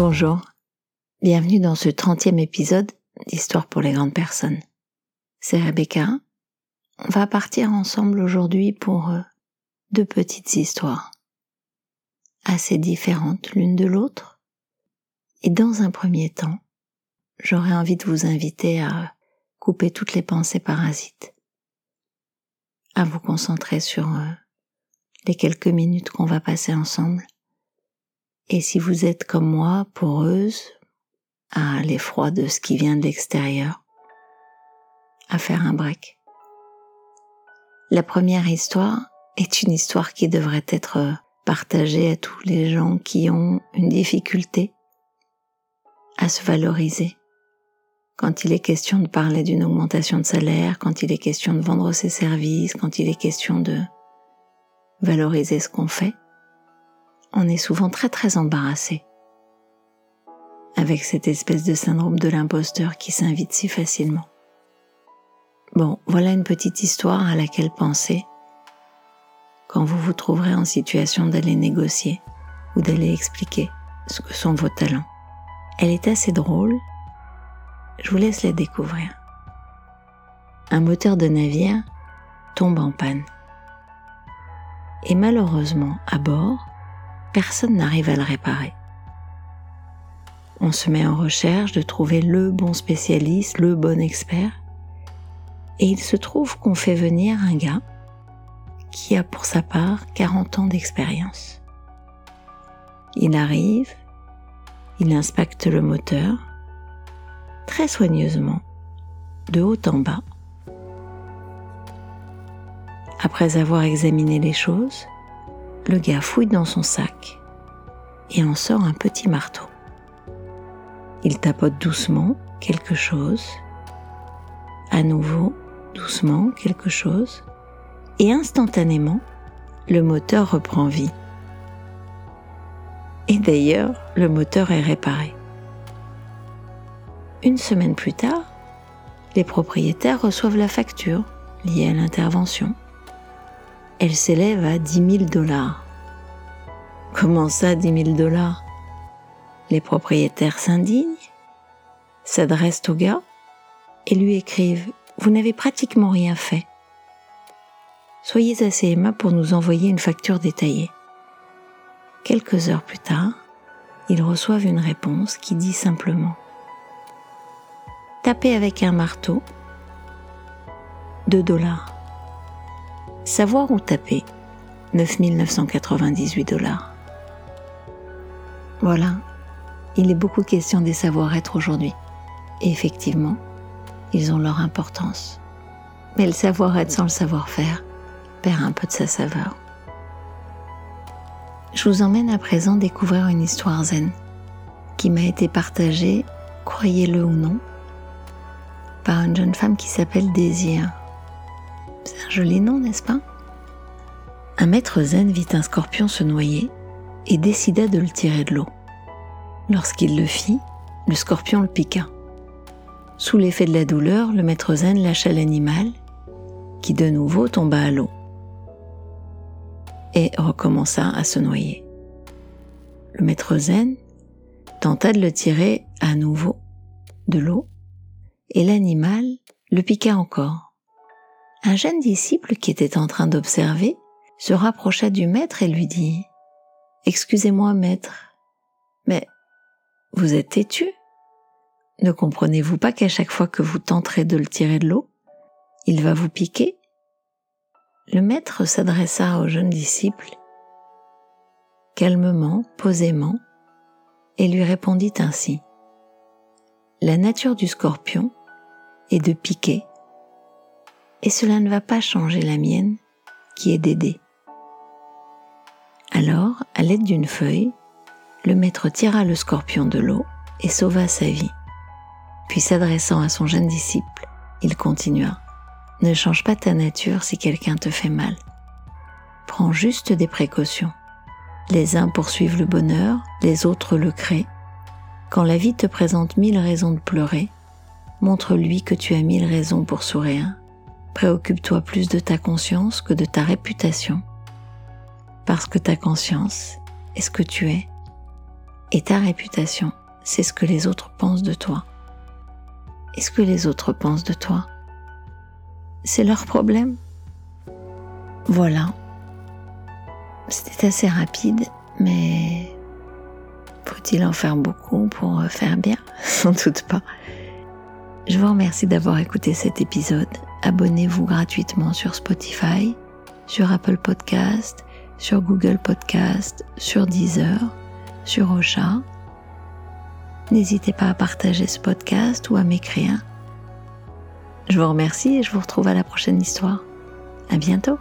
Bonjour, bienvenue dans ce trentième épisode d'Histoire pour les grandes personnes. C'est Rebecca. On va partir ensemble aujourd'hui pour euh, deux petites histoires, assez différentes l'une de l'autre. Et dans un premier temps, j'aurais envie de vous inviter à couper toutes les pensées parasites, à vous concentrer sur euh, les quelques minutes qu'on va passer ensemble et si vous êtes comme moi, poreuse, à l'effroi de ce qui vient de l'extérieur, à faire un break. La première histoire est une histoire qui devrait être partagée à tous les gens qui ont une difficulté à se valoriser. Quand il est question de parler d'une augmentation de salaire, quand il est question de vendre ses services, quand il est question de valoriser ce qu'on fait on est souvent très très embarrassé avec cette espèce de syndrome de l'imposteur qui s'invite si facilement. Bon, voilà une petite histoire à laquelle penser quand vous vous trouverez en situation d'aller négocier ou d'aller expliquer ce que sont vos talents. Elle est assez drôle, je vous laisse la découvrir. Un moteur de navire tombe en panne. Et malheureusement, à bord, personne n'arrive à le réparer. On se met en recherche de trouver le bon spécialiste, le bon expert, et il se trouve qu'on fait venir un gars qui a pour sa part 40 ans d'expérience. Il arrive, il inspecte le moteur très soigneusement, de haut en bas. Après avoir examiné les choses, le gars fouille dans son sac et en sort un petit marteau. Il tapote doucement quelque chose, à nouveau doucement quelque chose, et instantanément, le moteur reprend vie. Et d'ailleurs, le moteur est réparé. Une semaine plus tard, les propriétaires reçoivent la facture liée à l'intervention elle s'élève à 10 000 dollars. Comment ça, 10 000 dollars? Les propriétaires s'indignent, s'adressent au gars et lui écrivent Vous n'avez pratiquement rien fait. Soyez assez aimable pour nous envoyer une facture détaillée. Quelques heures plus tard, ils reçoivent une réponse qui dit simplement Tapez avec un marteau 2 dollars. Savoir où taper 9998 dollars. Voilà, il est beaucoup question des savoir-être aujourd'hui. Et effectivement, ils ont leur importance. Mais le savoir-être sans le savoir-faire perd un peu de sa saveur. Je vous emmène à présent découvrir une histoire zen qui m'a été partagée, croyez-le ou non, par une jeune femme qui s'appelle Désir. Un joli nom, n'est-ce pas? Un maître zen vit un scorpion se noyer et décida de le tirer de l'eau. Lorsqu'il le fit, le scorpion le piqua. Sous l'effet de la douleur, le maître zen lâcha l'animal, qui de nouveau tomba à l'eau et recommença à se noyer. Le maître zen tenta de le tirer à nouveau de l'eau et l'animal le piqua encore. Un jeune disciple qui était en train d'observer se rapprocha du maître et lui dit ⁇ Excusez-moi, maître, mais vous êtes têtu Ne comprenez-vous pas qu'à chaque fois que vous tenterez de le tirer de l'eau, il va vous piquer ?⁇ Le maître s'adressa au jeune disciple calmement, posément, et lui répondit ainsi. La nature du scorpion est de piquer et cela ne va pas changer la mienne qui est d'aider. Alors, à l'aide d'une feuille, le maître tira le scorpion de l'eau et sauva sa vie. Puis s'adressant à son jeune disciple, il continua. Ne change pas ta nature si quelqu'un te fait mal. Prends juste des précautions. Les uns poursuivent le bonheur, les autres le créent. Quand la vie te présente mille raisons de pleurer, montre-lui que tu as mille raisons pour sourire Préoccupe-toi plus de ta conscience que de ta réputation, parce que ta conscience est ce que tu es, Et ta réputation, c'est ce que les autres pensent de toi. Et ce que les autres pensent de toi, c'est leur problème. Voilà. C'était assez rapide, mais faut-il en faire beaucoup pour faire bien? Sans doute pas. Je vous remercie d'avoir écouté cet épisode. Abonnez-vous gratuitement sur Spotify, sur Apple Podcast, sur Google Podcast, sur Deezer, sur Ocha. N'hésitez pas à partager ce podcast ou à m'écrire. Je vous remercie et je vous retrouve à la prochaine histoire. À bientôt!